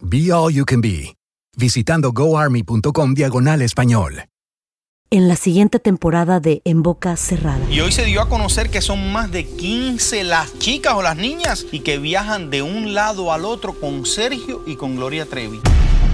Be All You Can Be, visitando goarmy.com diagonal español. En la siguiente temporada de En Boca Cerrada. Y hoy se dio a conocer que son más de 15 las chicas o las niñas y que viajan de un lado al otro con Sergio y con Gloria Trevi.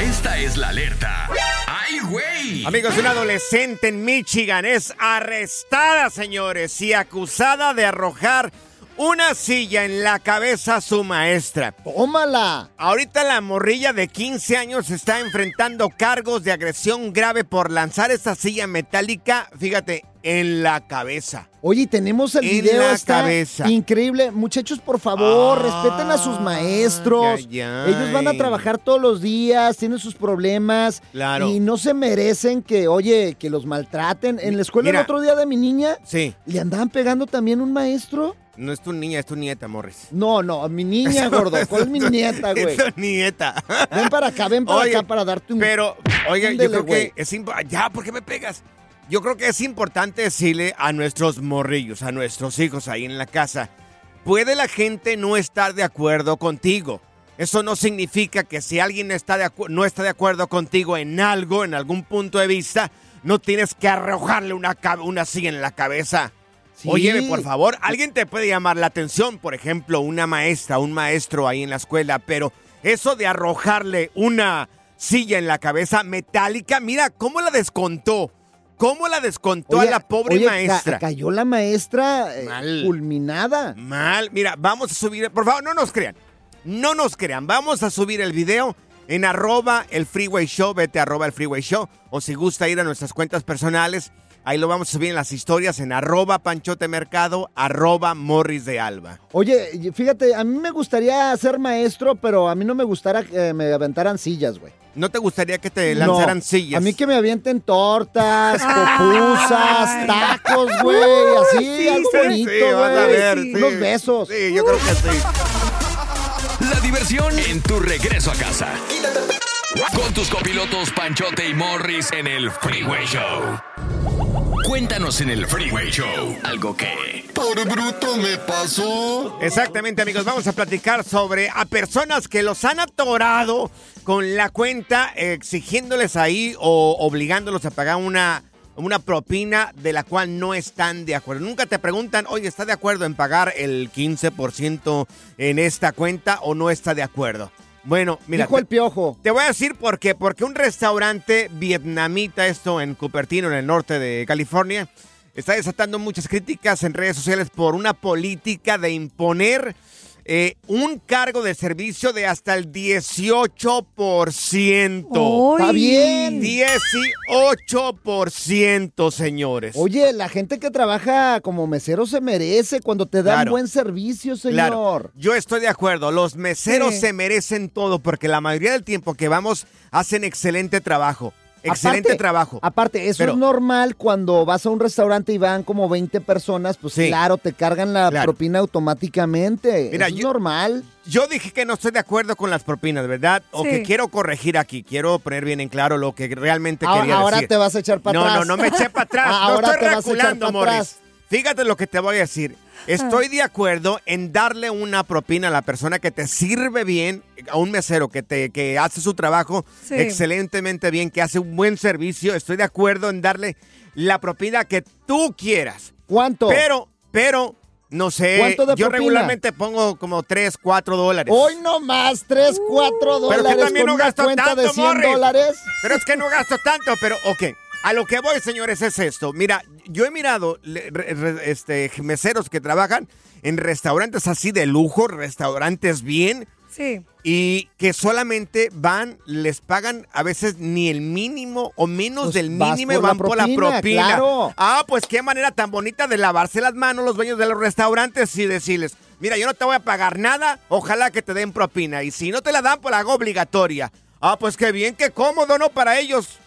Esta es la alerta. ¡Ay, güey! Amigos, una adolescente en Michigan es arrestada, señores, y acusada de arrojar una silla en la cabeza a su maestra. ¡Tómala! Ahorita la morrilla de 15 años está enfrentando cargos de agresión grave por lanzar esta silla metálica, fíjate, en la cabeza. Oye, tenemos el En video, la está cabeza. increíble. Muchachos, por favor, Ah, respeten a sus maestros. ay, ay. Ellos van a trabajar todos los días, tienen sus problemas. Claro. Y no se merecen que, oye, que los maltraten. En la escuela Mira. el otro día de mi niña, Sí, ¿le andaban pegando también un maestro? no es tu niña, es tu nieta, Morris. No, no, mi niña, gordo. ¿Cuál es mi nieta, güey? Es tu nieta. Ven para acá, ven para Oye, acá para darte un... Pero, oiga, yo creo güey. que es. Ya, ¿por qué me pegas? Yo creo que es importante decirle a nuestros morrillos, a nuestros hijos ahí en la casa, puede la gente no estar de acuerdo contigo. Eso no significa que si alguien está de acu- no está de acuerdo contigo en algo, en algún punto de vista, no tienes que arrojarle una, una silla en la cabeza. Sí. Óyeme, por favor, alguien te puede llamar la atención, por ejemplo, una maestra, un maestro ahí en la escuela, pero eso de arrojarle una silla en la cabeza metálica, mira cómo la descontó. ¿Cómo la descontó Oye, a la pobre oye, ca- maestra? cayó la maestra eh, Mal. fulminada. Mal, mira, vamos a subir, por favor, no nos crean, no nos crean, vamos a subir el video en arroba el freeway show, vete a arroba el freeway show, o si gusta ir a nuestras cuentas personales, ahí lo vamos a subir en las historias en arroba panchote mercado, arroba morris de alba. Oye, fíjate, a mí me gustaría ser maestro, pero a mí no me gustara que me aventaran sillas, güey. ¿No te gustaría que te lanzaran No, sillas? A mí que me avienten tortas, pupusas, tacos, güey, así, Sí, algo sí, bonito, sí, vas a ver, sí. Unos besos. Sí, yo creo que sí. La diversión en tu regreso a casa. Con tus copilotos Panchote y Morris en el Freeway Show. Cuéntanos en el Freeway Show algo que... Por bruto me pasó. Exactamente, amigos. Vamos a platicar sobre a personas que los han atorado con la cuenta, exigiéndoles ahí o obligándolos a pagar una, una propina de la cual no están de acuerdo. Nunca te preguntan, oye, ¿está de acuerdo en pagar el 15% en esta cuenta o no está de acuerdo? Bueno, mira. Dijo el piojo. Te voy a decir por qué. Porque un restaurante vietnamita, esto en Cupertino, en el norte de California, está desatando muchas críticas en redes sociales por una política de imponer eh, un cargo de servicio de hasta el 18%. Está bien. 18%, señores. Oye, la gente que trabaja como mesero se merece cuando te dan Claro. buen servicio, señor. Claro, yo estoy de acuerdo. Los meseros Sí. se merecen todo porque la mayoría del tiempo que vamos hacen excelente trabajo. Excelente Aparte- trabajo. Aparte, eso Pero- es normal cuando vas a un restaurante y van como 20 personas, pues Sí. claro, te cargan la Claro. propina automáticamente. Mira, eso es yo- normal. Yo dije que no estoy de acuerdo con las propinas, ¿verdad? O Sí. que quiero corregir aquí. Quiero poner bien en claro lo que realmente Ahora- quería ahora decir. te vas a echar para no, atrás. No, no, me eché para atrás. no Ahora estoy te vas a echar reculando, pa' Morris. atrás. Fíjate lo que te voy a decir. Estoy de acuerdo en darle una propina a la persona que te sirve bien, a un mesero que te que hace su trabajo Sí. excelentemente bien, que hace un buen servicio. Estoy de acuerdo en darle la propina que tú quieras. ¿Cuánto? Pero, pero, no sé. ¿Cuánto de yo propina? regularmente pongo como 3, 4 dólares. Hoy no más, 3, 4 Pero dólares que también con no gasto tanto, de 100 Morris. dólares. Pero es que no gasto tanto, pero ok. A lo que voy, señores, es esto. Mira, yo he mirado le- re- re- este, meseros que trabajan en restaurantes así de lujo, restaurantes bien, Sí. y que solamente van, les pagan a veces ni el mínimo o menos Pues del mínimo y la van por la propina, propina. claro. Ah, pues qué manera tan bonita de lavarse las manos los dueños de los restaurantes y decirles, mira, yo no te voy a pagar nada, ojalá que te den propina. Y si no te la dan, pues la hago obligatoria. Ah, pues qué bien, qué cómodo, ¿no? Para ellos.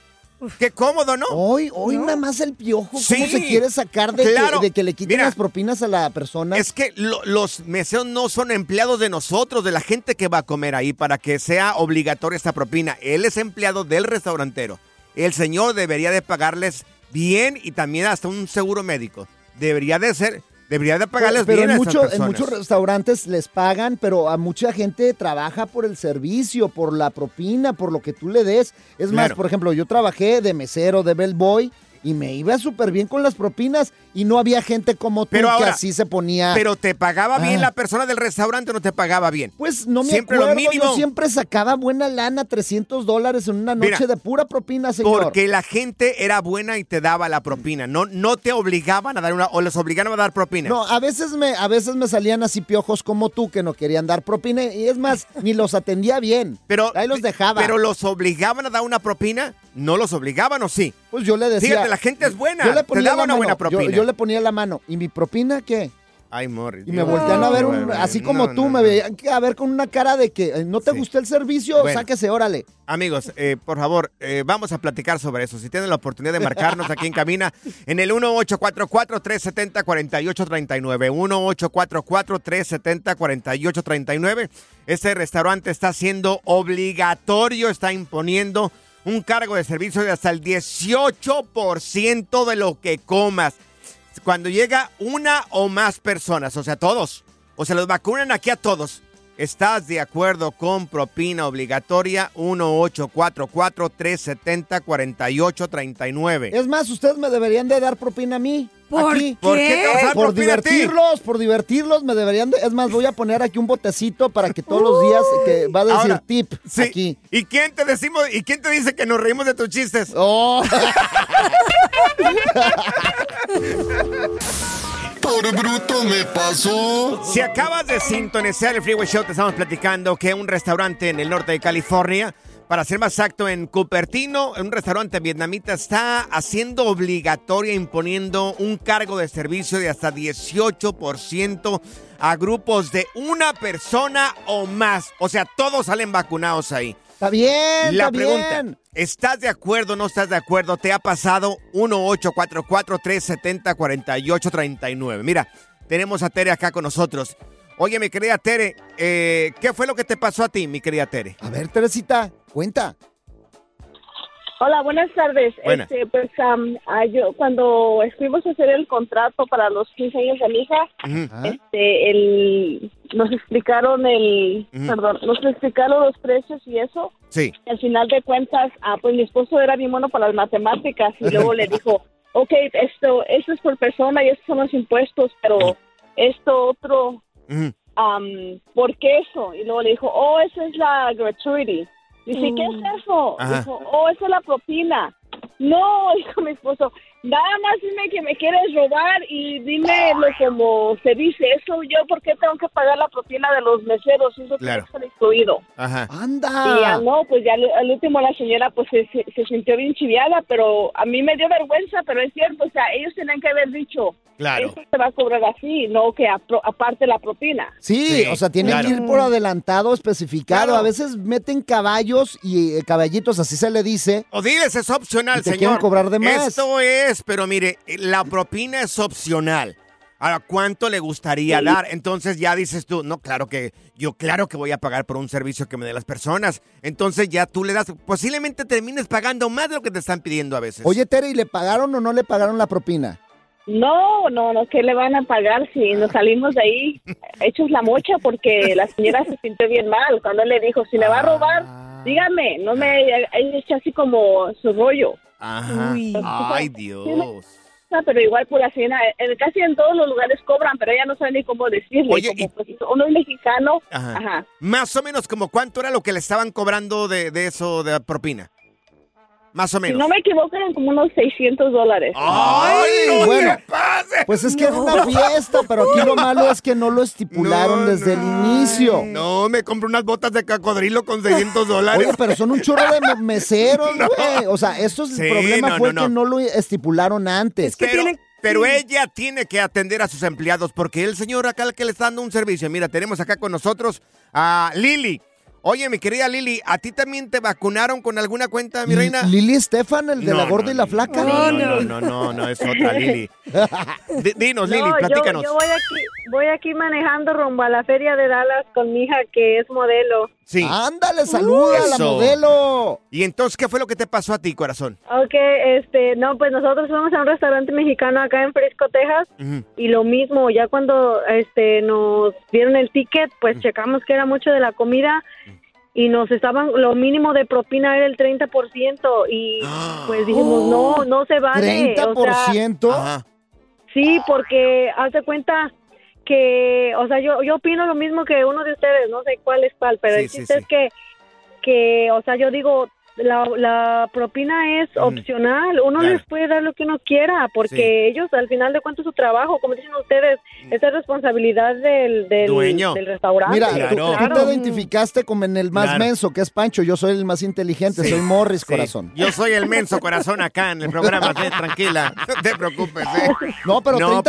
Qué cómodo, ¿no? Hoy, hoy nada más el piojo. ¿Cómo Sí, se quiere sacar de, claro. que, de que le quiten Mira, las propinas a la persona? Es que lo- los meseros no son empleados de nosotros, de la gente que va a comer ahí, para que sea obligatoria esta propina. Él es empleado del restaurantero. El señor debería de pagarles bien y también hasta un seguro médico. Debería de ser, debería de pagarles pero bien en, a estas mucho- en personas. muchos restaurantes les pagan, pero a mucha gente trabaja por el servicio, por la propina, por lo que tú le des. Es más, por ejemplo, yo trabajé de mesero, de bellboy, y me iba súper bien con las propinas y no había gente como tú Pero que así se ponía. Pero te pagaba bien Ah. la persona del restaurante o no te pagaba bien. Pues no me Siempre acuerdo, lo mínimo. yo siempre sacaba buena lana, 300 dólares en una noche Mira, de pura propina, señor. Porque la gente era buena y te daba la propina. No, no te obligaban a dar una, o les obligaban a dar propina. No, a veces me, a veces me salían así piojos como tú que no querían dar propina y es más, ni los atendía bien. Pero, Ahí los dejaba. Pero los obligaban a dar una propina. ¿No los obligaban o sí? Pues yo le decía. Fíjate, la gente es buena. Yo le te ponía daba la una buena yo- propina. Yo, le ponía la mano. ¿Y mi propina qué? Ay, Morris. Y me voltean a ver, un- así como tú, me veían a ver con una cara de que eh, no te gustó el servicio, Bueno. sáquese, órale. Amigos, eh, por favor, eh, vamos a platicar sobre eso. Si tienen la oportunidad de marcarnos aquí en cabina, en el 1844-370-4839. 1844-370-4839. Este restaurante está siendo obligatorio, está imponiendo un cargo de servicio de hasta el 18% de lo que comas. Cuando llega una o más personas, o sea, todos, o se los vacunan aquí a todos. ¿Estás de acuerdo con propina obligatoria? 1844-370-4839. Es más, ustedes me deberían de dar propina a mí. ¿Por aquí. ¿Por qué te vas a dar Por propina a ti? divertirlos, por divertirlos, me deberían de... Es más, voy a poner aquí un botecito para que todos los días que va a decir Ahora, tip sí. aquí. ¿Y quién te decimos y quién te dice que nos reímos de tus chistes? Oh. Por bruto me pasó. Si acabas de sintonizar el Freeway Show, te estamos platicando que un restaurante en el norte de California, para ser más exacto, en Cupertino, un restaurante vietnamita está haciendo obligatoria, imponiendo un cargo de servicio de hasta 18% a grupos de una persona o más. O sea, todos salen vacunados ahí. Está bien, La está pregunta, bien. ¿estás de acuerdo o no estás de acuerdo? ¿Te ha pasado? 1-844-370-4839. Mira, tenemos a Tere acá con nosotros. Oye, mi querida Tere, eh, ¿qué fue lo que te pasó a ti, mi querida Tere? A ver, Teresita, cuenta. Hola, buenas tardes. Buenas. Este, pues ah, yo cuando fuimos a hacer el contrato para los 15 años de mi hija, este, el, nos explicaron el, perdón, nos explicaron los precios y eso. Sí. Y al final de cuentas, ah, pues mi esposo era bien bueno para las matemáticas y luego le dijo, ok, esto, esto es por persona y estos son los impuestos, pero esto otro, am, ¿por qué eso? Y luego le dijo, oh, esa es la gratuity. Dice, ¿qué es eso? Ajá. Dijo, oh, esa es la propina. No, dijo mi esposo, Nada más dime que me quieres robar y dímelo como se dice. Eso yo, ¿por qué tengo que pagar la propina de los meseros? Eso Claro. estar incluido. Ajá. ¡Anda! Y ya no, pues ya al, último la señora pues se, se- se sintió bien chiviada, pero a mí me dio vergüenza, pero es cierto, o sea, ellos tenían que haber dicho, Claro. esto se va a cobrar así, no que aparte la propina. Sí, o sea, tienen claro. que ir por adelantado, especificado. Claro. A veces meten caballos y eh, caballitos, así se le dice. O diles, es opcional, Y te señor. quieren cobrar de más. Esto es, pero mire, la propina es opcional. Ahora, ¿cuánto le gustaría dar? Entonces ya dices tú, no, claro que yo claro que voy a pagar por un servicio que me den las personas. Entonces ya tú le das, posiblemente termines pagando más de lo que te están pidiendo a veces. Oye, Tere, ¿y le pagaron o no le pagaron la propina? No, no, no, ¿qué le van a pagar si nos salimos de ahí hechos la mocha? Porque la señora se sintió bien mal cuando él le dijo, si me va a robar, dígame, no me eche así como su rollo. Ajá. Ay, Dios. Ah, pero igual por la señora, en, casi en todos los lugares cobran, pero ella no sabe ni cómo decirle. Oye, como, pues, uno es mexicano, Ajá. ajá. Más o menos como cuánto era lo que le estaban cobrando de, de eso de propina. Más o Si menos. no me equivoco, eran como unos 600 dólares. ¡Ay, no bueno, te pases! Pues es que era una fiesta, pero aquí lo malo es que no lo estipularon desde el inicio. No, me compro unas botas de cocodrilo con 600 dólares. Oye, pero son un chorro de meseros, güey. O sea, esto es Sí, el problema no, fue no, que no. no lo estipularon antes. pero, pero ella tiene que atender a sus empleados porque el señor acá el que le está dando un servicio. Mira, tenemos acá con nosotros a Lili. Oye, mi querida Lili, ¿a ti también te vacunaron con alguna cuenta, mi reina? Lili Estefan, el de No, la gorda no, y la flaca. No, no, no, no, no, es otra Lili. D- dinos, Lili, yo- platícanos. Yo, voy aquí, voy aquí manejando rumbo a la feria de Dallas con mi hija que es modelo. Sí. Ándale, saluda a la Eso. modelo. ¿Y entonces qué fue lo que te pasó a ti, corazón? Ok, este, no, pues nosotros fuimos a un restaurante mexicano acá en Frisco, Texas, y lo mismo, ya cuando este nos dieron el ticket, pues checamos que era mucho de la comida y nos estaban, lo mínimo de propina era el 30% y pues dijimos, no, no se vale. o sea, ¿30%? Sí, porque haz de cuenta que, o sea, yo, yo opino lo mismo que uno de ustedes, no sé cuál es cuál, pero Sí, el sí, chiste sí. es que, que, o sea, yo digo, la, la propina es opcional, uno Claro. les puede dar lo que uno quiera, porque ellos al final de cuentas su trabajo, como dicen ustedes, es de responsabilidad del, del, Dueño. del restaurante. Mira, Pues, tú, tú claro. te identificaste como en el más Claro. menso, que es Pancho. Yo soy el más inteligente, Sí. soy Morris, Sí. corazón. Yo soy el menso corazón acá en el programa, tranquila, no te preocupes. ¿eh? No, pero 30%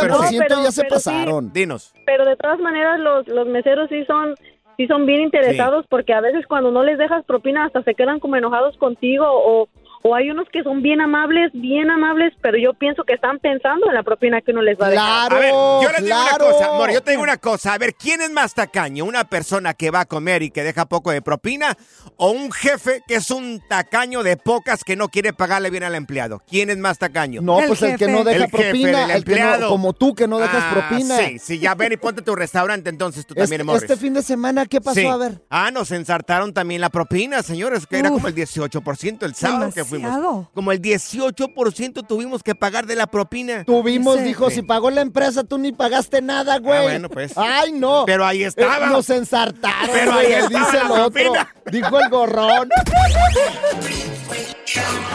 pero- ya se pero sí. pasaron. Dinos. pero de todas maneras los, los meseros sí son sí son bien interesados porque a veces cuando no les dejas propina hasta se quedan como enojados contigo o, o hay unos que son bien amables, bien amables, pero yo pienso que están pensando en la propina que uno les va a dejar. A ver, yo les digo una cosa, amor, yo te digo una cosa. A ver, ¿quién es más tacaño? ¿Una persona que va a comer y que deja poco de propina? ¿O un jefe que es un tacaño de pocas que no quiere pagarle bien al empleado? ¿Quién es más tacaño? No, pues el que no deja El jefe, propina, el el que no- empleado. como tú que no dejas Ah, propina. Sí, sí, ya ven y ponte tu restaurante entonces tú Este, también, Morris. este fin de semana, ¿qué pasó? Sí. A ver. Ah, nos ensartaron también la propina, señores, que era como el 18% el sábado que fuimos. Como el 18% tuvimos que pagar de la propina. Tuvimos, dijo, Sí. si pagó la empresa, tú ni pagaste nada, güey. Ah, bueno, pues. Ay, no. Pero ahí estaba. Eh, nos ensartaron, Pero güey, ahí estaba dice el la otro. propina. Dijo el gorrón.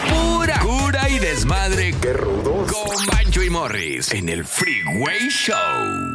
Pura cura y desmadre. Qué rudos. Con Bancho y Morris en el Freeway Show.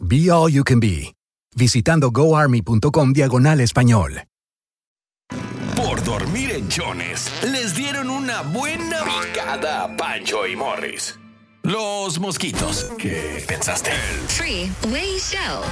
Be All You Can Be, visitando goarmy.com diagonal español. Por dormir en Jones, les dieron una buena picada a Pancho y Morris. Los mosquitos. ¿Qué pensaste? Freeway Show.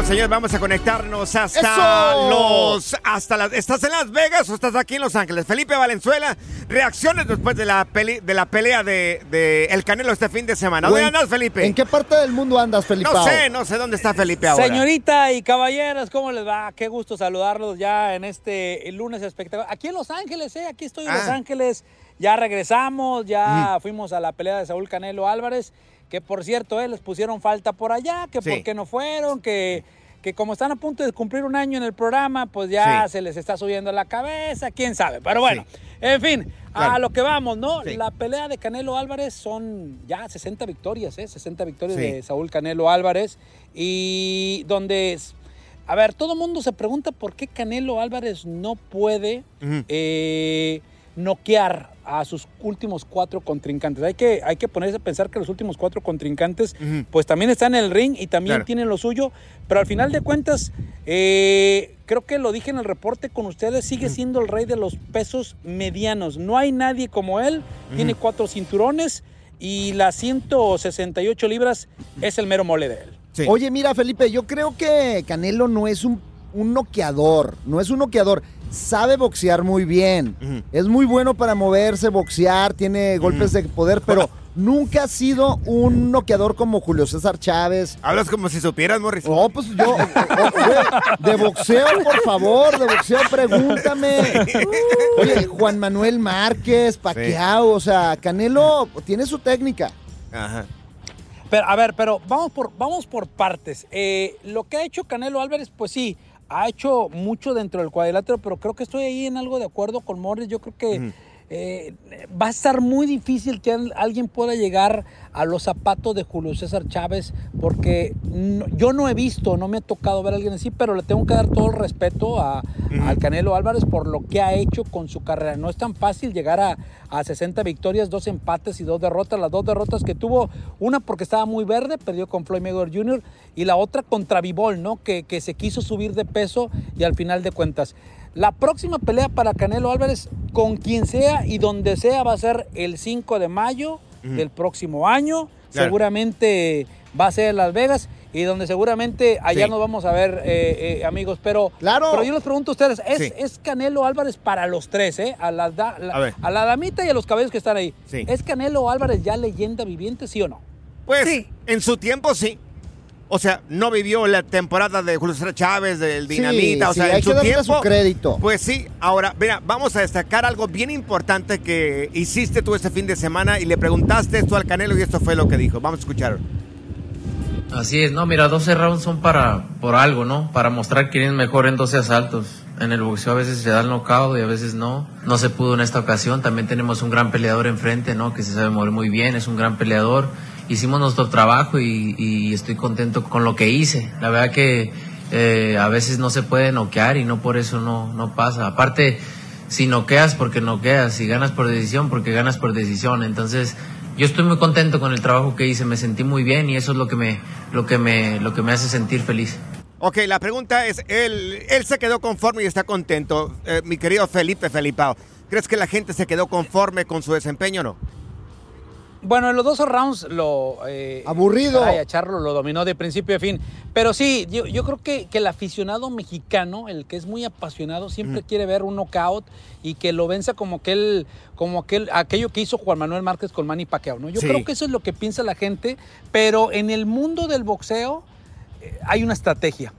Bueno, señores, vamos a conectarnos hasta ¡Eso! los. hasta las. ¿Estás en Las Vegas o estás aquí en Los Ángeles? Felipe Valenzuela, reacciones después de la peli, de la pelea de, de El Canelo este fin de semana. ¿Dónde andas, Felipe? ¿En qué parte del mundo andas, Felipe? No sé, no sé dónde está Felipe ahora. Señorita y caballeros, ¿cómo les va? Qué gusto saludarlos ya en este lunes espectacular. Aquí en Los Ángeles, ¿eh? Aquí estoy en Los Ah. Ángeles. Ya regresamos, ya fuimos a la pelea de Saúl Canelo Álvarez, que por cierto, eh, les pusieron falta por allá, que Sí. por qué no fueron, que, que como están a punto de cumplir un año en el programa, pues ya Sí. se les está subiendo la cabeza, quién sabe. Pero bueno, en fin, a lo que vamos, ¿no? La pelea de Canelo Álvarez son ya 60 victorias, ¿eh? 60 victorias de Saúl Canelo Álvarez. Y donde, es- a ver, todo el mundo se pregunta por qué Canelo Álvarez no puede eh, noquear a sus últimos cuatro contrincantes. Hay que, hay que ponerse a pensar que los últimos cuatro contrincantes, pues también están en el ring y también Claro. tienen lo suyo, pero al final de cuentas, eh, creo que lo dije en el reporte con ustedes, sigue siendo el rey de los pesos medianos. No hay nadie como él, tiene cuatro cinturones y las 168 libras es el mero mole de él. Oye, mira, Felipe, yo creo que Canelo no es un, un noqueador, no es un noqueador. Sabe boxear muy bien. Es muy bueno para moverse, boxear, tiene golpes de poder, pero nunca ha sido un noqueador como Julio César Chávez. Hablas como si supieras, Morris. No, pues yo, o- o- güey, de boxeo, por favor, de boxeo, pregúntame. Oye, Juan Manuel Márquez, Paquiao, o sea, Canelo tiene su técnica. Ajá. Pero, a ver, pero vamos por, vamos por partes. Eh, lo que ha hecho Canelo Álvarez, pues sí, ha hecho mucho dentro del cuadrilátero, pero creo que estoy ahí en algo de acuerdo con Morris. Yo creo que eh, va a estar muy difícil que al- alguien pueda llegar a los zapatos de Julio César Chávez, porque no- yo no he visto, no me ha tocado ver a alguien así, pero le tengo que dar todo el respeto a, al Canelo Álvarez por lo que ha hecho con su carrera. No es tan fácil llegar a, a 60 victorias, dos empates y dos derrotas. Las dos derrotas que tuvo, una porque estaba muy verde, perdió con Floyd Mayweather Jr., y la otra contra Bivol, ¿no? Que, que se quiso subir de peso y al final de cuentas. La próxima pelea para Canelo Álvarez, con quien sea y donde sea, va a ser el 5 de mayo del próximo año. Claro. Seguramente va a ser en Las Vegas y donde seguramente allá Sí. nos vamos a ver, eh, eh, amigos. Pero, Claro. pero yo les pregunto a ustedes, ¿es, Sí. es Canelo Álvarez para los tres, ¿eh? A la, da- la- A ver. a la damita y a los caballos que están ahí. Sí. ¿Es Canelo Álvarez ya leyenda viviente, sí o no? Pues, en su tiempo sí. O sea, no vivió la temporada de Julio César Chávez, del Sí, Dinamita. o sí, sea, hay en su que tiempo. su crédito. Pues sí, ahora, mira, vamos a destacar algo bien importante que hiciste tú este fin de semana y le preguntaste esto al Canelo y esto fue lo que dijo. Vamos a escuchar. Así es, no, mira, 12 rounds son para por algo, ¿no? Para mostrar quién es mejor en 12 asaltos. En el boxeo a veces se da el knockout y a veces no. No se pudo en esta ocasión. También tenemos un gran peleador enfrente, ¿no? Que se sabe mover muy bien, es un gran peleador. Hicimos nuestro trabajo y, estoy contento con lo que hice. La verdad que eh, a veces no se puede noquear y no por eso no, no pasa. Aparte, si noqueas porque noqueas, si ganas por decisión porque ganas por decisión. Entonces, yo estoy muy contento con el trabajo que hice, me sentí muy bien y eso es lo que me, lo que me, lo que me hace sentir feliz. Ok, la pregunta es, él, él se quedó conforme y está contento. Eh, mi querido Felipe Felipao, ¿crees que la gente se quedó conforme con su desempeño o no? Bueno, en los dos rounds lo... eh, Aburrido. caray, a Charlo lo dominó de principio a fin. Pero sí, yo, yo creo que, que el aficionado mexicano, el que es muy apasionado, siempre quiere ver un knockout y que lo venza como aquel, como aquel, aquello que hizo Juan Manuel Márquez con Manny Pacquiao, ¿no? Yo Sí. creo que eso es lo que piensa la gente, pero en el mundo del boxeo eh, hay una estrategia.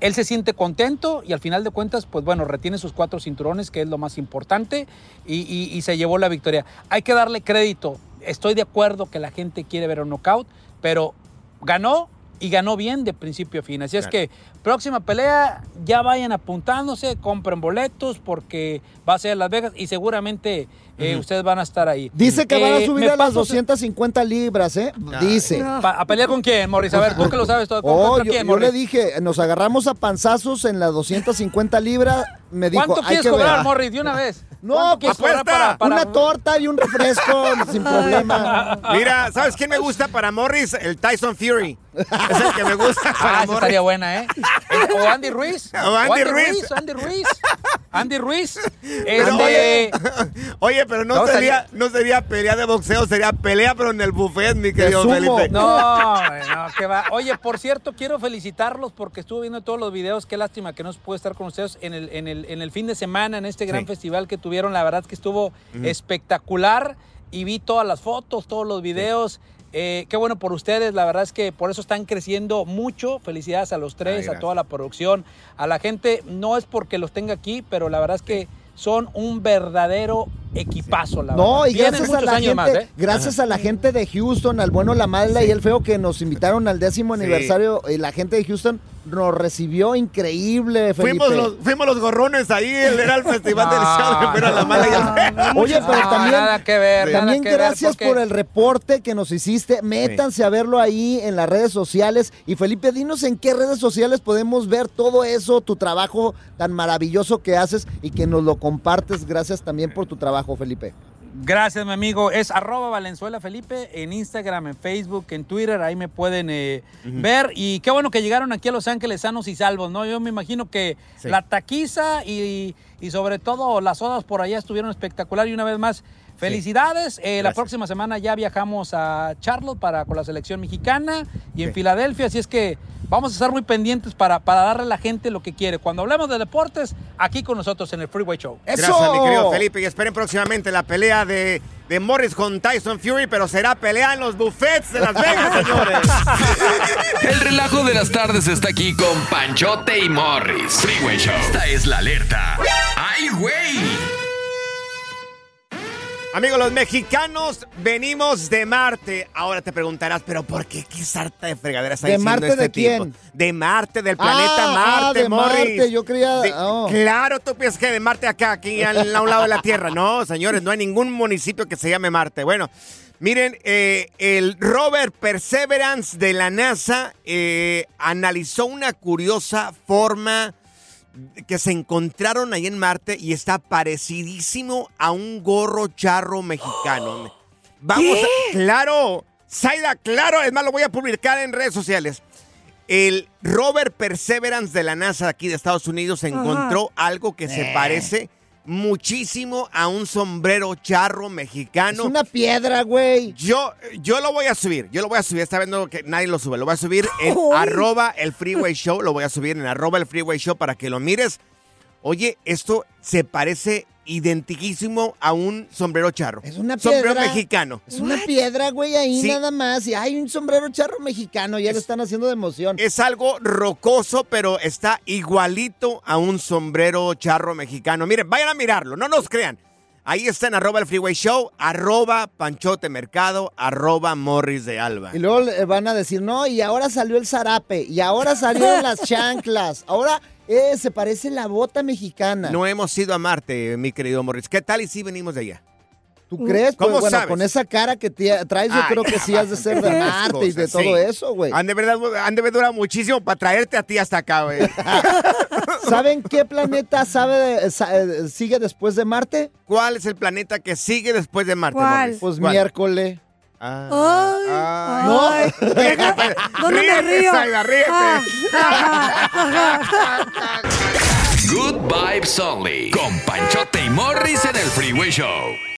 Él se siente contento y al final de cuentas, pues bueno, retiene sus cuatro cinturones, que es lo más importante, y, y- y se llevó la victoria. Hay que darle crédito. Estoy de acuerdo que la gente quiere ver un knockout, pero ganó y ganó bien de principio a fin. Así es que próxima pelea, ya vayan apuntándose, compren boletos porque va a ser en Las Vegas y seguramente eh, ustedes van a estar ahí. Dice que van a Eh, subir a las paso- 250 libras, ¿eh? Dice. ¿A pelear con quién, Morris? A ver, tú que lo sabes todo. Oh, ¿Contra yo, quién, yo le dije, nos agarramos a panzazos en las 250 libras. Me dijo, ¿Cuánto hay quieres que cobrar, ver. Morris, de una vez? No, ¿Cuánto pues cobrar para, para- una torta y un refresco sin problema. Mira, ¿sabes quién me gusta para Morris? El Tyson Fury. Es el que me gusta para Ah, Morris. estaría buena, ¿eh? O Andy Ruiz. O Andy Ruiz. Andy Ruiz. Andy Ruiz. Pero, Este, oye, oye, pero no, No, sería, no sería pelea de boxeo, sería pelea pero en el buffet, mi querido. Felipe. No, no, que va. Oye, por cierto, quiero felicitarlos porque estuve viendo todos los videos. Qué lástima que no se puede estar con ustedes en el, en el, en el fin de semana, en este gran Sí. festival que tuvieron. La verdad que estuvo espectacular y vi todas las fotos, todos los videos. Eh, qué bueno por ustedes, la verdad es que por eso están creciendo mucho. Felicidades a los tres, Ay, a toda la producción, a la gente. No es porque los tenga aquí, pero la verdad es que son un verdadero equipazo, la No, verdad. y gracias a la gente, más, ¿eh? gracias a la gente de Houston, al bueno, la mala y el feo que nos invitaron al décimo Sí. aniversario. Y la gente de Houston nos recibió increíble, Felipe. Fuimos los, fuimos los gorrones ahí, era el festival del show Pero la mala y el feo. Oye, pero No, también, nada que ver, nada también que ver, gracias porque- por el reporte que nos hiciste. Métanse a verlo ahí en las redes sociales. Y Felipe, dinos en qué redes sociales podemos ver todo eso, tu trabajo tan maravilloso que haces y que nos lo compartes. Gracias también por tu trabajo, Felipe. Gracias, mi amigo. Es arroba Valenzuela Felipe en Instagram, en Facebook, en Twitter. Ahí me pueden eh, ver. Y qué bueno que llegaron aquí a Los Ángeles sanos y salvos, ¿no? Yo me imagino que Sí. la taquiza y, y sobre todo las odas por allá estuvieron espectacular. Y una vez más, felicidades. Eh, la próxima semana ya viajamos a Charlotte para, con la selección mexicana y en Sí. Filadelfia. Así es que vamos a estar muy pendientes para, para darle a la gente lo que quiere. Cuando hablemos de deportes, aquí con nosotros en el Freeway Show. Gracias, mi querido Felipe. Y esperen próximamente la pelea de, de Morris con Tyson Fury, pero será pelea en los buffets de Las Vegas, señores. El relajo de las tardes está aquí con Panchote y Morris. Freeway Show. Esta es la alerta. ¡Ay, güey! Amigos, los mexicanos venimos de Marte. Ahora te preguntarás, ¿pero por qué? ¿Qué sarta de fregadera está ¿De diciendo Marte este de tipo? quién? De Marte, del planeta Ah, Marte, de Morris. Marte, yo creía- De- oh. Claro, tú piensas que de Marte acá, aquí al- a un lado de la Tierra. No, señores, no hay ningún municipio que se llame Marte. Bueno, miren, eh, el rover Perseverance de la NASA eh, analizó una curiosa forma que se encontraron ahí en Marte y está parecidísimo a un gorro charro mexicano. Vamos, a- claro, Zaida, claro, es más, lo voy a publicar en redes sociales. El rover Perseverance de la NASA aquí de Estados Unidos encontró algo que se Eh. parece muchísimo a un sombrero charro Es mexicano. una piedra, güey. Yo, yo lo voy a subir, yo lo voy a subir, está viendo que nadie lo sube, lo voy a subir en Ay. arroba el freeway show, lo voy a subir en arroba el freeway show para que lo mires. Oye, esto se parece identiquísimo a un sombrero charro. Es una Sombrero piedra. mexicano. Es una piedra, güey, ahí Sí. nada más. Y hay un sombrero charro mexicano, ya lo están haciendo de emoción. Es algo rocoso, pero está igualito a un sombrero charro mexicano. Miren, vayan a mirarlo, no nos crean. Ahí está en arroba el freeway show, arroba panchote mercado, arroba morris de alba. Y luego van a decir, no, y ahora salió el zarape, y ahora salieron las chanclas, ahora eh, se parece la bota mexicana. No hemos ido a Marte, mi querido Morris. ¿Qué tal y si venimos de allá? ¿Tú crees? ¿Cómo pues, bueno, sabes? con esa cara que te- traes, yo Ay, creo que sí has de ser de Marte y de todo sí. eso, güey. Han de verdad, han de durar muchísimo para traerte a ti hasta acá, güey. ¿Saben qué planeta sabe eh, sigue después de Marte? ¿Cuál es el planeta que sigue después de Marte, ¿Cuál? Pues ¿Cuál? miércoles. Ah, Ay, ah. No. ay. ¿Dónde me río? Zaida, ríete. Ah. Good Vibes Only. Con Panchote y Morris en el Freeway Show.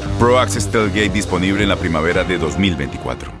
Pro Access disponible en la primavera de 2024.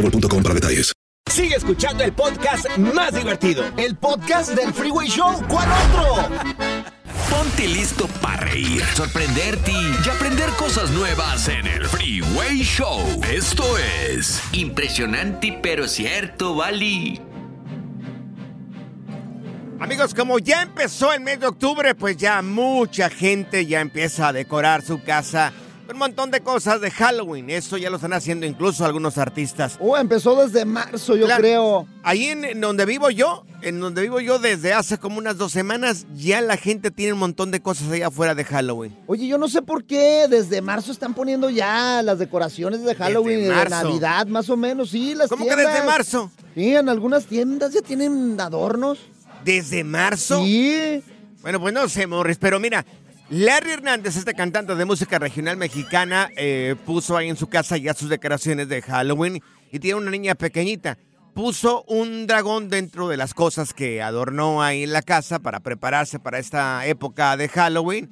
boostmobile.com para detalles. Sigue escuchando el podcast más divertido. El podcast del Freeway Show. ¿Cuál otro? Ponte listo para reír, sorprenderte y aprender cosas nuevas en el Freeway Show. Esto es impresionante pero cierto, Bali. Amigos, como ya empezó el mes de octubre, pues ya mucha gente ya empieza a decorar su casa un montón de cosas de Halloween. Eso ya lo están haciendo incluso algunos artistas. Oh, empezó desde marzo, yo Claro. creo. Ahí en, en donde vivo yo, en donde vivo yo desde hace como unas dos semanas, ya la gente tiene un montón de cosas allá afuera de Halloween. Oye, yo no sé por qué desde marzo están poniendo ya las decoraciones de Halloween de. Navidad, más o menos. Sí, las ¿Cómo que tiendas. desde marzo? Sí, en algunas tiendas ya tienen adornos. ¿Desde marzo? Sí. Bueno, pues no sé, Morris, pero mira, Larry Hernández, este cantante de música regional mexicana, eh, puso ahí en su casa ya sus decoraciones de Halloween y tiene una niña pequeñita. Puso un dragón dentro de las cosas que adornó ahí en la casa para prepararse para esta época de Halloween.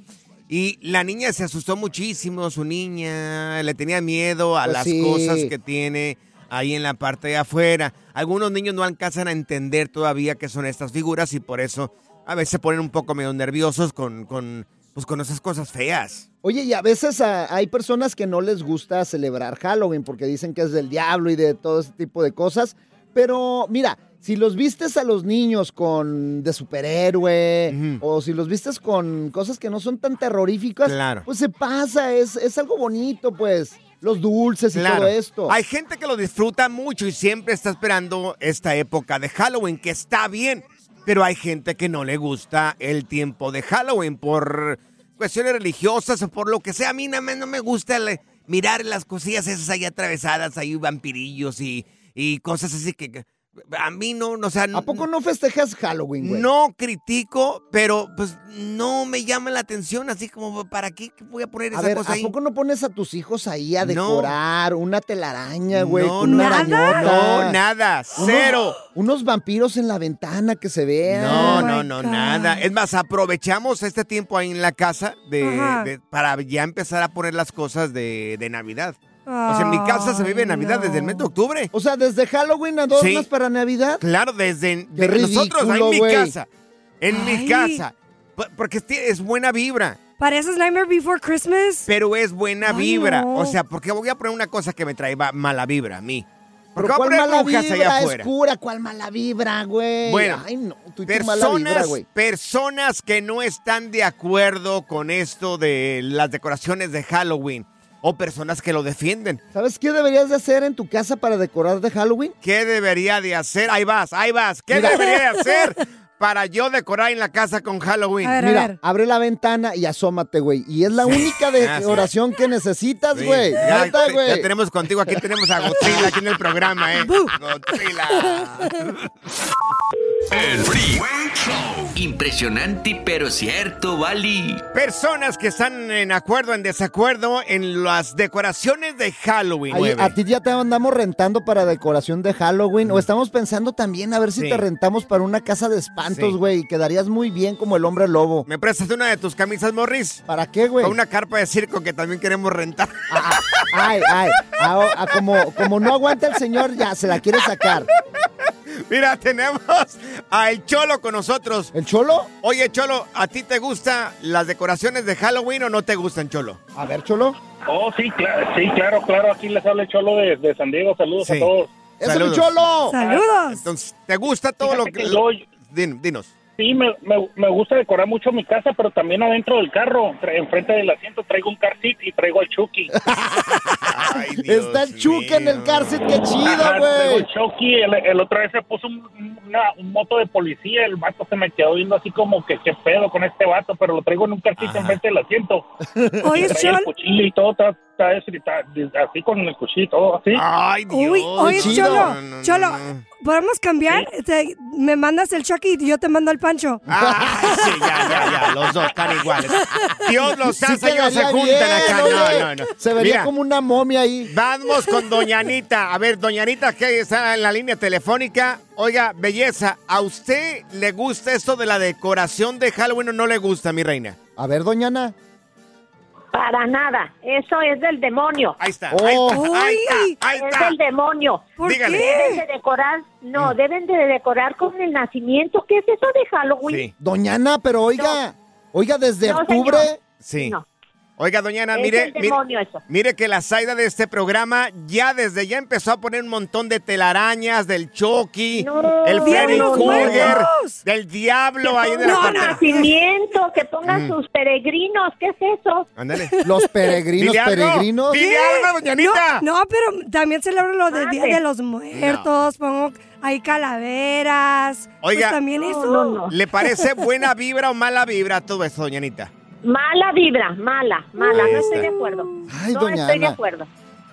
Y la niña se asustó muchísimo, su niña le tenía miedo a Pues las sí. cosas que tiene ahí en la parte de afuera. Algunos niños no alcanzan a entender todavía qué son estas figuras y por eso a veces se ponen un poco medio nerviosos con, con, pues, con esas cosas feas. Oye, y a veces ah, hay personas que no les gusta celebrar Halloween porque dicen que es del diablo y de todo ese tipo de cosas. Pero mira, si los vistes a los niños con de superhéroe o si los vistes con cosas que no son tan terroríficas, Claro. pues se pasa, es, es algo bonito, pues. Los dulces y Claro. todo esto. Hay gente que lo disfruta mucho y siempre está esperando esta época de Halloween, que está bien, pero hay gente que no le gusta el tiempo de Halloween por cuestiones religiosas o por lo que sea. A mí nada más no me gusta mirar las cosillas esas ahí atravesadas, ahí vampirillos y, y cosas así que a mí no, no, o sea, ¿A poco no festejas Halloween, güey? no critico, pero pues no me llama la atención, así como, ¿para qué voy a poner A esa ver, cosa ¿a ahí? poco no pones a tus hijos ahí a No. decorar una telaraña, güey? No, con una no, arañota? no, nada, cero. Unos vampiros en la ventana que se vean. No, no, no, nada. Es más, aprovechamos este tiempo ahí en la casa de- para ya empezar a poner las cosas de, de Navidad. O sea, en mi casa se vive Navidad desde el mes de octubre. O sea, desde Halloween adornas Sí. para Navidad. Claro, desde Qué de nosotros, ahí en mi ridículo, casa. En mi Ay. casa. P- Porque es, buena vibra. ¿Pareces Nightmare Before Christmas? Pero es buena Ay, vibra. no. O sea, porque voy a poner una cosa que me trae mala vibra a mí. Pero Porque voy a ¿cuál poner mala brujas allá vibra? afuera. Es cura, ¿cuál mala vibra, güey? Bueno, Ay, no, tú y tu mala vibra, personas, güey. personas que no están de acuerdo con esto de las decoraciones de Halloween o personas que lo defienden. ¿Sabes qué deberías de hacer en tu casa para decorar de Halloween? ¿Qué debería de hacer? Ahí vas, ahí vas. ¿Qué Mira. debería de hacer para yo decorar en la casa con Halloween? Mira, abre la ventana y asómate, güey. Y es la única decoración que necesitas, Sí, güey. ya, Neta, ya güey. tenemos contigo, aquí tenemos a Godzilla aquí en el programa, ¿eh? Godzilla. El Freeway Show. Impresionante pero cierto, Bali. Personas que están en acuerdo, en desacuerdo en las decoraciones de Halloween. Ay, a ti ya te andamos rentando para decoración de Halloween. O estamos pensando también a ver si Sí. te rentamos para una casa de espantos, Sí. güey. Quedarías muy bien como el hombre lobo. ¿Me prestas una de tus camisas, Morris? ¿Para qué, güey? Para una carpa de circo que también queremos rentar. Ay, ay. a- a como, como no aguanta el señor, ya se la quiere sacar. Mira, tenemos a El Cholo con nosotros. ¿El Cholo? Oye, Cholo, ¿a ti te gustan las decoraciones de Halloween o no te gustan, Cholo? A ver, Cholo. Oh, sí, claro, sí, claro, claro. Aquí les habla el Cholo de, de San Diego. Saludos a todos. Saludos. Cholo! ¡Saludos! Entonces, ¿te gusta todo Fíjate lo que... que lo- yo- Din- dinos. Sí, me, me, me gusta decorar mucho mi casa, pero también adentro del carro, enfrente del asiento, traigo un car seat y traigo al Chucky. Está el Chucky en el cárcel, qué chido, güey. el Chucky, el, el otro vez se puso un, una- un moto de policía, el vato se me quedó viendo así como que qué pedo con este vato, pero lo traigo en un car seat enfrente del asiento. Oye, Y trae el Chol- cuchillo y todo, está, así con el cuchillo y todo, así. Ay, Uy, oye, Cholo, Cholo, ¿podemos cambiar? Te- me mandas el Chucky y yo te mando el Pancho. Ay, sí, ya, ya, ya, los dos están iguales. Dios los Sí hace, ellos se juntan bien, acá. oye. No, no, no. Se vería Mira, como una momia ahí. Vamos con Doña Anita. A ver, Doña Anita, que está en la línea telefónica. Oiga, belleza, ¿a usted le gusta esto de la decoración de Halloween o no le gusta, mi reina? A ver, Doña Ana. Para nada, eso es del demonio. Ahí está, Oh. ahí está, ahí está, ahí Es del demonio. ¿Por Dígale. qué? Deben de decorar, no, deben de decorar con el nacimiento. ¿Qué es eso de Halloween? Doña Ana, pero oiga, oiga, desde No, octubre. señor. Sí. No. Oiga, doña Ana, mire, mire, que la Zaida de este programa ya desde ya empezó a poner un montón de telarañas del Chucky, el Día Freddy de Krueger, Muertos. del diablo ahí en la No, pantalla. nacimiento, que pongan Mm. sus peregrinos. ¿Qué es eso? Ándale. Los peregrinos, peregrinos. dile algo, doña Anita. No, no, pero también celebro lo del Día de los Muertos, pongo ahí calaveras. Oiga, pues también eso. ¿le parece buena vibra o mala vibra todo eso, doña Anita? Mala vibra, mala, mala. Ahí no está. estoy de acuerdo. Ay, no doña estoy de acuerdo.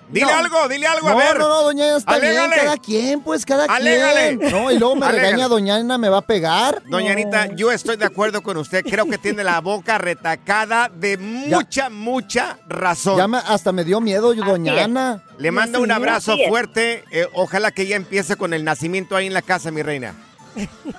Dile No. algo, dile algo, a no, ver. no, no, doña Ana, está Alégale. bien, cada quien, pues, cada Alégale. quien. No, y luego me Alégale. regaña doña Ana, ¿me va a pegar? Doña Anita, yo estoy de acuerdo con usted. Creo que tiene la boca retacada de mucha, mucha razón. Ya me- hasta me dio miedo, yo, doña es. Ana. Le mando un abrazo así es. fuerte. eh, ojalá que ya empiece con el nacimiento ahí en la casa, mi reina.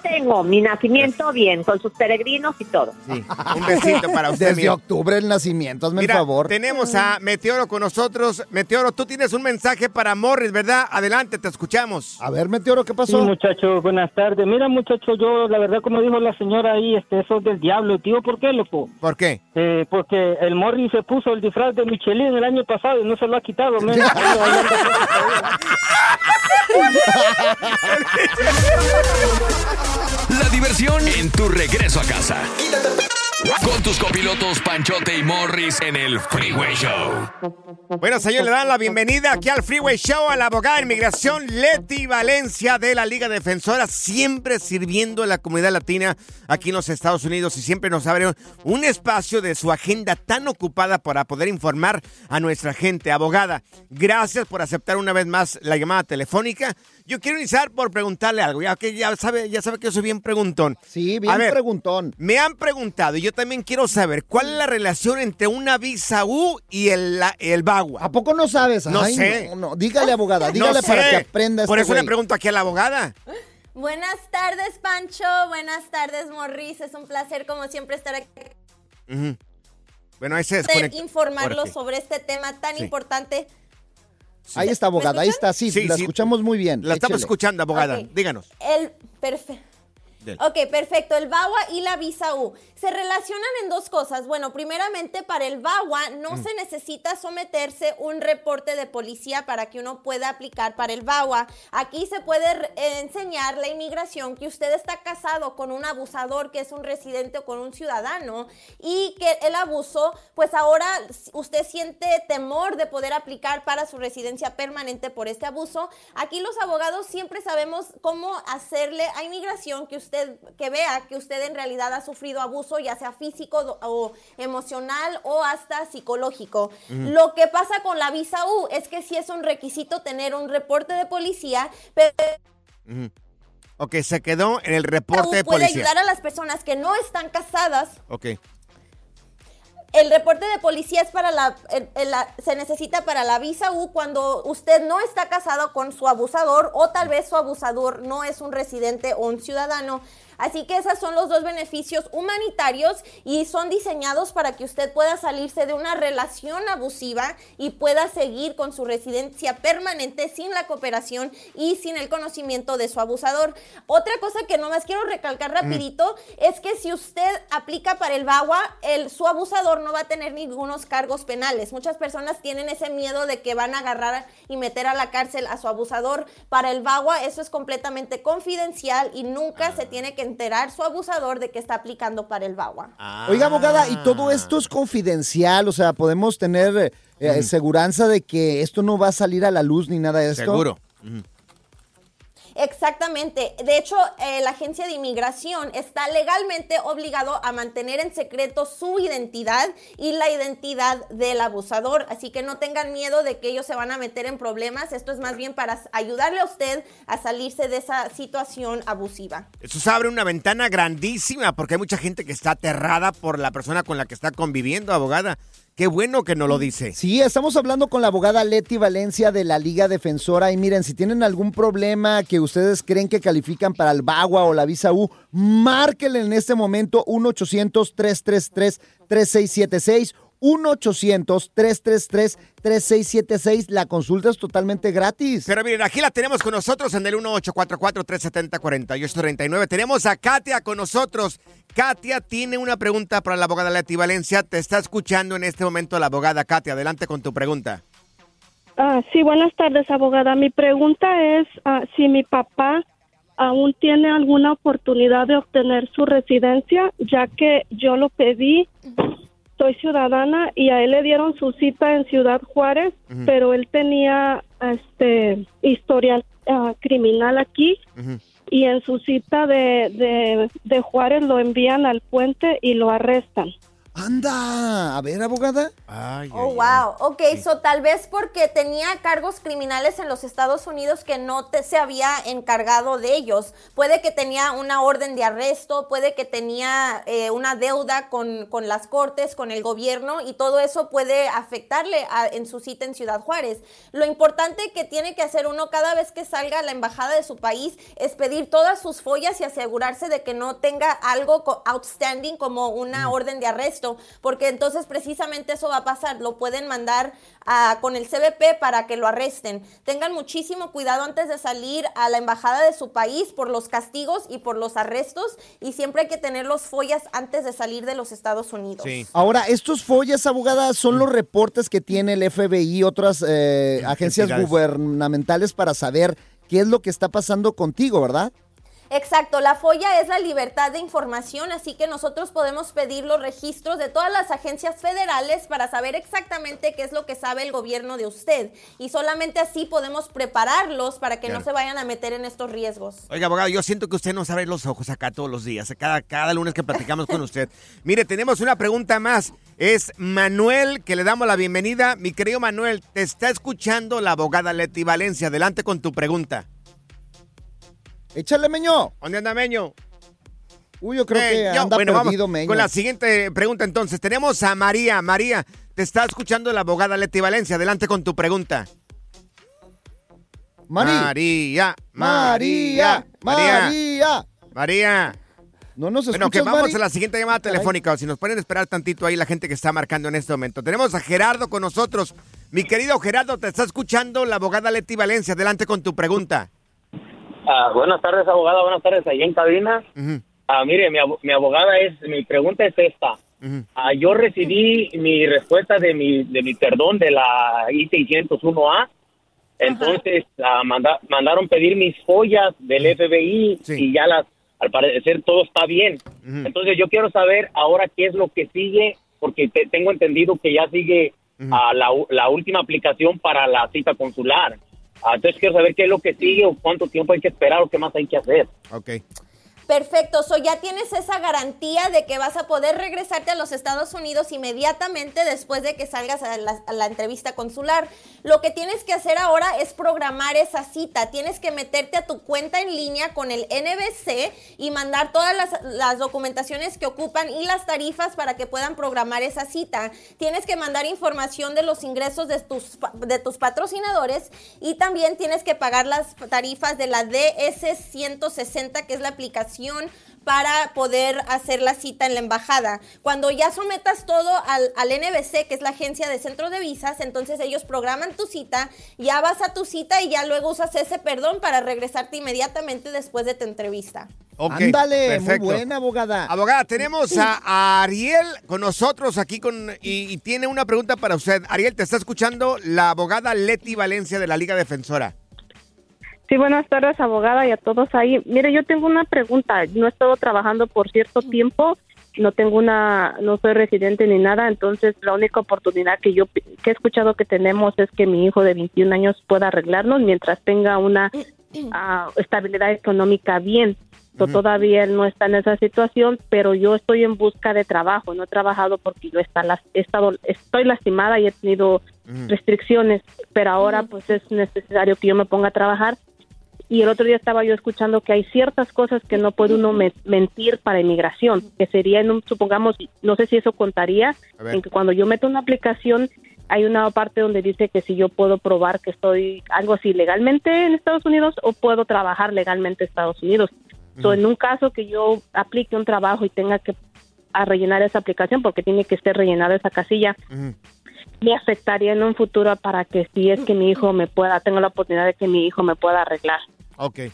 Tengo mi nacimiento bien, con sus peregrinos y todo. Sí. Un besito para usted. Desde mira. octubre el nacimiento, hazme Mira, el favor. tenemos a Meteoro con nosotros. Meteoro, tú tienes un mensaje para Morris, ¿verdad? Adelante, te escuchamos. A ver, Meteoro, ¿qué Sí, pasó? muchacho, buenas tardes. Mira, muchacho, yo, la verdad, como dijo la señora ahí, este, eso es del diablo. Tío, ¿por qué, loco? ¿Por qué? Eh, porque el Morri se puso el disfraz de Michelin el año pasado y no se lo ha quitado, men. La diversión en tu regreso a casa. Con tus copilotos Panchote y Morris en el Freeway Show. Bueno, señor, le dan la bienvenida aquí al Freeway Show a la abogada de inmigración Leti Valencia de la Liga Defensora, siempre sirviendo a la comunidad latina aquí en los Estados Unidos y siempre nos abre un espacio de su agenda tan ocupada para poder informar a nuestra gente. Abogada, gracias por aceptar una vez más la llamada telefónica. Yo quiero iniciar por preguntarle algo, ya que ya sabe, ya sabe que yo soy bien preguntón. Sí, bien A ver, preguntón. Me han preguntado y yo también quiero saber cuál es la relación entre una visa U y el, la- el bagua. ¿A poco no sabes? No Ay, sé. No, no. Dígale, abogada, No dígale para sé. que aprenda Por este eso le pregunto aquí a la abogada. Buenas tardes, Pancho. Buenas tardes, Morris. Es un placer, como siempre, estar aquí. Ujú. Bueno, ese es Fuerte. sobre este tema tan Sí. importante. Ahí está, abogada, ahí está, sí, Sí, la sí. escuchamos muy bien. La estamos escuchando, abogada. Díganos. El perfecto. Del- Ok, perfecto. El VAWA y la visa U se relacionan en dos cosas. Bueno, primeramente, para el VAWA no Mm. se necesita someterse un reporte de policía para que uno pueda aplicar para el VAWA. Aquí se puede eh, enseñar la inmigración que usted está casado con un abusador que es un residente o con un ciudadano y que el abuso, pues ahora usted siente temor de poder aplicar para su residencia permanente por este abuso. Aquí los abogados siempre sabemos cómo hacerle a inmigración que usted que vea que usted en realidad ha sufrido abuso, ya sea físico o emocional o hasta psicológico. Lo que pasa con la visa U es que sí es un requisito tener un reporte de policía, pero. Ok, se quedó en el reporte de puede policía. ayudar a las personas que no están casadas Ok. El reporte de policía es para la, se necesita para la visa U cuando usted no está casado con su abusador o tal vez su abusador no es un residente o un ciudadano. Así que esos son los dos beneficios humanitarios y son diseñados para que usted pueda salirse de una relación abusiva y pueda seguir con su residencia permanente sin la cooperación y sin el conocimiento de su abusador. Otra cosa que nomás quiero recalcar rapidito es que si usted aplica para el VAWA, el, su abusador no va a tener ningunos cargos penales. Muchas personas tienen ese miedo de que van a agarrar y meter a la cárcel a su abusador. Para el VAWA eso es completamente confidencial y nunca se tiene que enterar su abusador de que está aplicando para el VAWA. Oiga, abogada, ¿y todo esto es confidencial? O sea, ¿podemos tener eh, eh, seguranza de que esto no va a salir a la luz ni nada de esto? Seguro. Exactamente. De hecho, eh, la agencia de inmigración está legalmente obligado a mantener en secreto su identidad y la identidad del abusador. Así que no tengan miedo de que ellos se van a meter en problemas. Esto es más bien para ayudarle a usted a salirse de esa situación abusiva. Eso se abre una ventana grandísima porque hay mucha gente que está aterrada por la persona con la que está conviviendo, abogada. Qué bueno que no lo dice. Sí, estamos hablando con la abogada Leti Valencia de la Liga Defensora. Y miren, si tienen algún problema que ustedes creen que califican para el BAGUA o la visa U, márquenle en este momento 1-800-333-3676. 1-800-333-3676. La consulta es totalmente gratis. Pero miren, aquí la tenemos con nosotros en el 1844-370-4839. Tenemos a Katia con nosotros. Katia tiene una pregunta para la abogada Leti Valencia. Te está escuchando en este momento la abogada Katia. Adelante con tu pregunta. Ah, sí, buenas tardes, abogada. Mi pregunta es ah, si mi papá aún tiene alguna oportunidad de obtener su residencia, ya que yo lo pedí, soy ciudadana y a él le dieron su cita en Ciudad Juárez, pero él tenía este historial ah, criminal aquí y en su cita de, de, de Juárez lo envían al puente y lo arrestan. Anda, a ver, abogada. Oh, wow. Ok, so tal vez porque tenía cargos criminales en los Estados Unidos que no te, se había encargado de ellos. Puede que tenía una orden de arresto, puede que tenía eh, una deuda con, con las cortes, con el gobierno, y todo eso puede afectarle a- en su cita en Ciudad Juárez. Lo importante que tiene que hacer uno cada vez que salga a la embajada de su país es pedir todas sus follas y asegurarse de que no tenga algo outstanding como una orden de arresto, porque entonces precisamente eso va a pasar. Lo pueden mandar a- con el CBP para que lo arresten. Tengan muchísimo cuidado antes de salir a la embajada de su país por los castigos y por los arrestos y siempre hay que tener los follas antes de salir de los Estados Unidos. Ahora, estos follas, abogada, son los reportes que tiene el FBI y otras eh, agencias gubernamentales para saber qué es lo que está pasando contigo, ¿verdad? Exacto, la FOIA es la libertad de información, así que nosotros podemos pedir los registros de todas las agencias federales para saber exactamente qué es lo que sabe el gobierno de usted. Y solamente así podemos prepararlos para que no se vayan a meter en estos riesgos. Oiga, abogado, yo siento que usted nos abre los ojos acá todos los días, cada, cada lunes que platicamos con usted. Mire, tenemos una pregunta más. Es Manuel, que le damos la bienvenida. Mi querido Manuel, te está escuchando la abogada Leti Valencia. Adelante con tu pregunta. Échale, Meño. ¿Dónde anda, Meño? Uy, yo creo que anda bueno, vamos perdido, Meño. Con la siguiente pregunta, entonces. Tenemos a María. María, te está escuchando la abogada Leti Valencia. Adelante con tu pregunta. Mari. María. María. María. María. No nos Bueno, que escuchas, vamos Mari? a la siguiente llamada telefónica. Si nos pueden esperar tantito ahí la gente que está marcando en este momento. Tenemos a Gerardo con nosotros. Mi querido Gerardo, te está escuchando la abogada Leti Valencia. Adelante con tu pregunta. Ah, buenas tardes, abogada. Buenas tardes, ahí en cabina. Ah, mire, mi, mi abogada es, mi pregunta es esta. Ah, yo recibí mi respuesta de mi, de mi perdón de la I-601A. Entonces, ah, manda- mandaron pedir mis follas del FBI y ya las, al parecer, todo está bien. Entonces, yo quiero saber ahora qué es lo que sigue, porque te- tengo entendido que ya sigue la, la última aplicación para la cita consular. Ah, entonces, quiero saber qué es lo que sigue o cuánto tiempo hay que esperar o qué más hay que hacer. Ok. Perfecto, so ya tienes esa garantía de que vas a poder regresarte a los Estados Unidos inmediatamente después de que salgas a la, entrevista consular. Lo que tienes que hacer ahora es programar esa cita. Tienes que meterte a tu cuenta en línea con el NBC y mandar todas las, las documentaciones que ocupan y las tarifas para que puedan programar esa cita. Tienes que mandar información de los ingresos de tus, de tus patrocinadores y también tienes que pagar las tarifas de la DS-160, que es la aplicación para poder hacer la cita en la embajada. Cuando ya sometas todo al, al NBC, que es la agencia de centro de visas, entonces ellos programan tu cita, ya vas a tu cita y ya luego usas ese perdón para regresarte inmediatamente después de tu entrevista. Ándale, perfecto. muy buena, abogada. Abogada, tenemos a, a Ariel con nosotros aquí con y, y tiene una pregunta para usted. Ariel, te está escuchando la abogada Leti Valencia de la Liga Defensora. Sí, buenas tardes, abogada, y a todos ahí. Mire, yo tengo una pregunta. No he estado trabajando por cierto tiempo, no tengo una, no soy residente ni nada, entonces la única oportunidad que yo que he escuchado que tenemos es que mi hijo de 21 años pueda arreglarnos mientras tenga una ah, estabilidad económica bien. So. Todavía él no está en esa situación, pero yo estoy en busca de trabajo. No he trabajado porque yo está, las- he estado, estoy lastimada y he tenido restricciones, pero ahora pues es necesario que yo me ponga a trabajar. Y el otro día estaba yo escuchando que hay ciertas cosas que no puede uno me- mentir para inmigración, que sería, en un, supongamos, no sé si eso contaría, en que cuando yo meto una aplicación hay una parte donde dice que si yo puedo probar que estoy algo así legalmente en Estados Unidos o puedo trabajar legalmente en Estados Unidos. So, en un caso que yo aplique un trabajo y tenga que a rellenar esa aplicación porque tiene que ser rellenada esa casilla, me afectaría en un futuro para que si es que mi hijo me pueda, tengo la oportunidad de que mi hijo me pueda arreglar. Ok.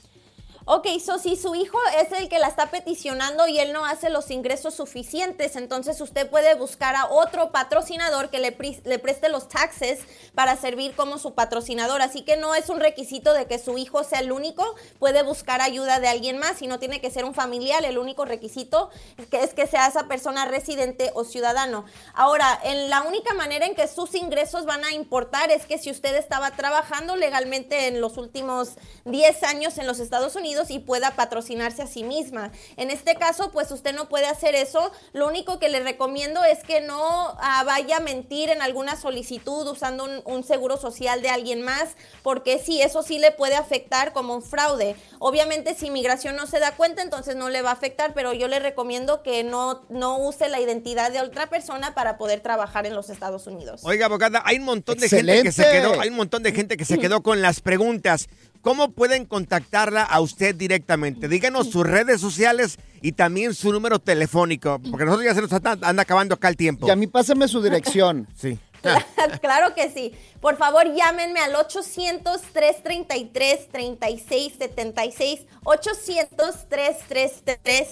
Ok, so si su hijo es el que la está peticionando y él no hace los ingresos suficientes, entonces usted puede buscar a otro patrocinador que le, preste los taxes para servir como su patrocinador. Así que no es un requisito de que su hijo sea el único, puede buscar ayuda de alguien más y no tiene que ser un familiar. El único requisito es que sea esa persona residente o ciudadano. Ahora, en la única manera en que sus ingresos van a importar es que si usted estaba trabajando legalmente en los últimos 10 años en los Estados Unidos y pueda patrocinarse a sí misma. En este caso, pues usted no puede hacer eso. Lo único que le recomiendo es que no ah, vaya a mentir en alguna solicitud usando un, un seguro social de alguien más, porque sí, eso sí le puede afectar como un fraude. Obviamente, si inmigración no se da cuenta, entonces no le va a afectar, pero yo le recomiendo que no, no use la identidad de otra persona para poder trabajar en los Estados Unidos. Oiga, abogada, hay un montón de gente que se quedó, hay un montón de gente que se quedó con las preguntas. ¿Cómo pueden contactarla a usted directamente? Díganos sus redes sociales y también su número telefónico, porque nosotros ya se nos anda, anda acabando acá el tiempo. Y a mí pásame su dirección. Sí. claro que sí. Por favor, llámenme al 800-333-3676. 800-333-3676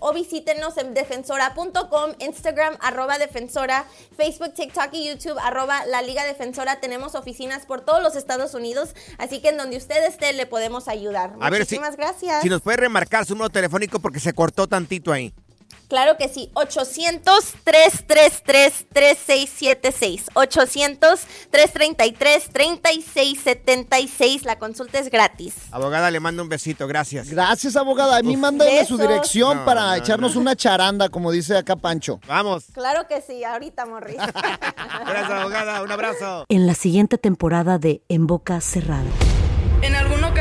o visítenos en defensora.com, Instagram, arroba defensora, Facebook, TikTok y YouTube, arroba la Liga Defensora. Tenemos oficinas por todos los Estados Unidos, así que en donde usted esté le podemos ayudar. A ver si, Muchísimas gracias. si nos puede remarcar su número telefónico porque se cortó tantito ahí. Claro que sí, 800-333-3676. 800-333-3676. La consulta es gratis. Abogada, le mando un besito, gracias. Gracias, abogada. A mí mándame su dirección No, para no, echarnos una charanda, como dice acá Pancho. Vamos. Claro que sí, ahorita, Morris. Gracias, abogada. Un abrazo. En la siguiente temporada de En Boca Cerrada.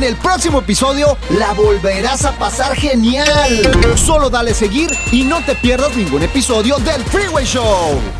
en el próximo episodio la volverás a pasar genial. Solo dale seguir y no te pierdas ningún episodio del Freeway Show.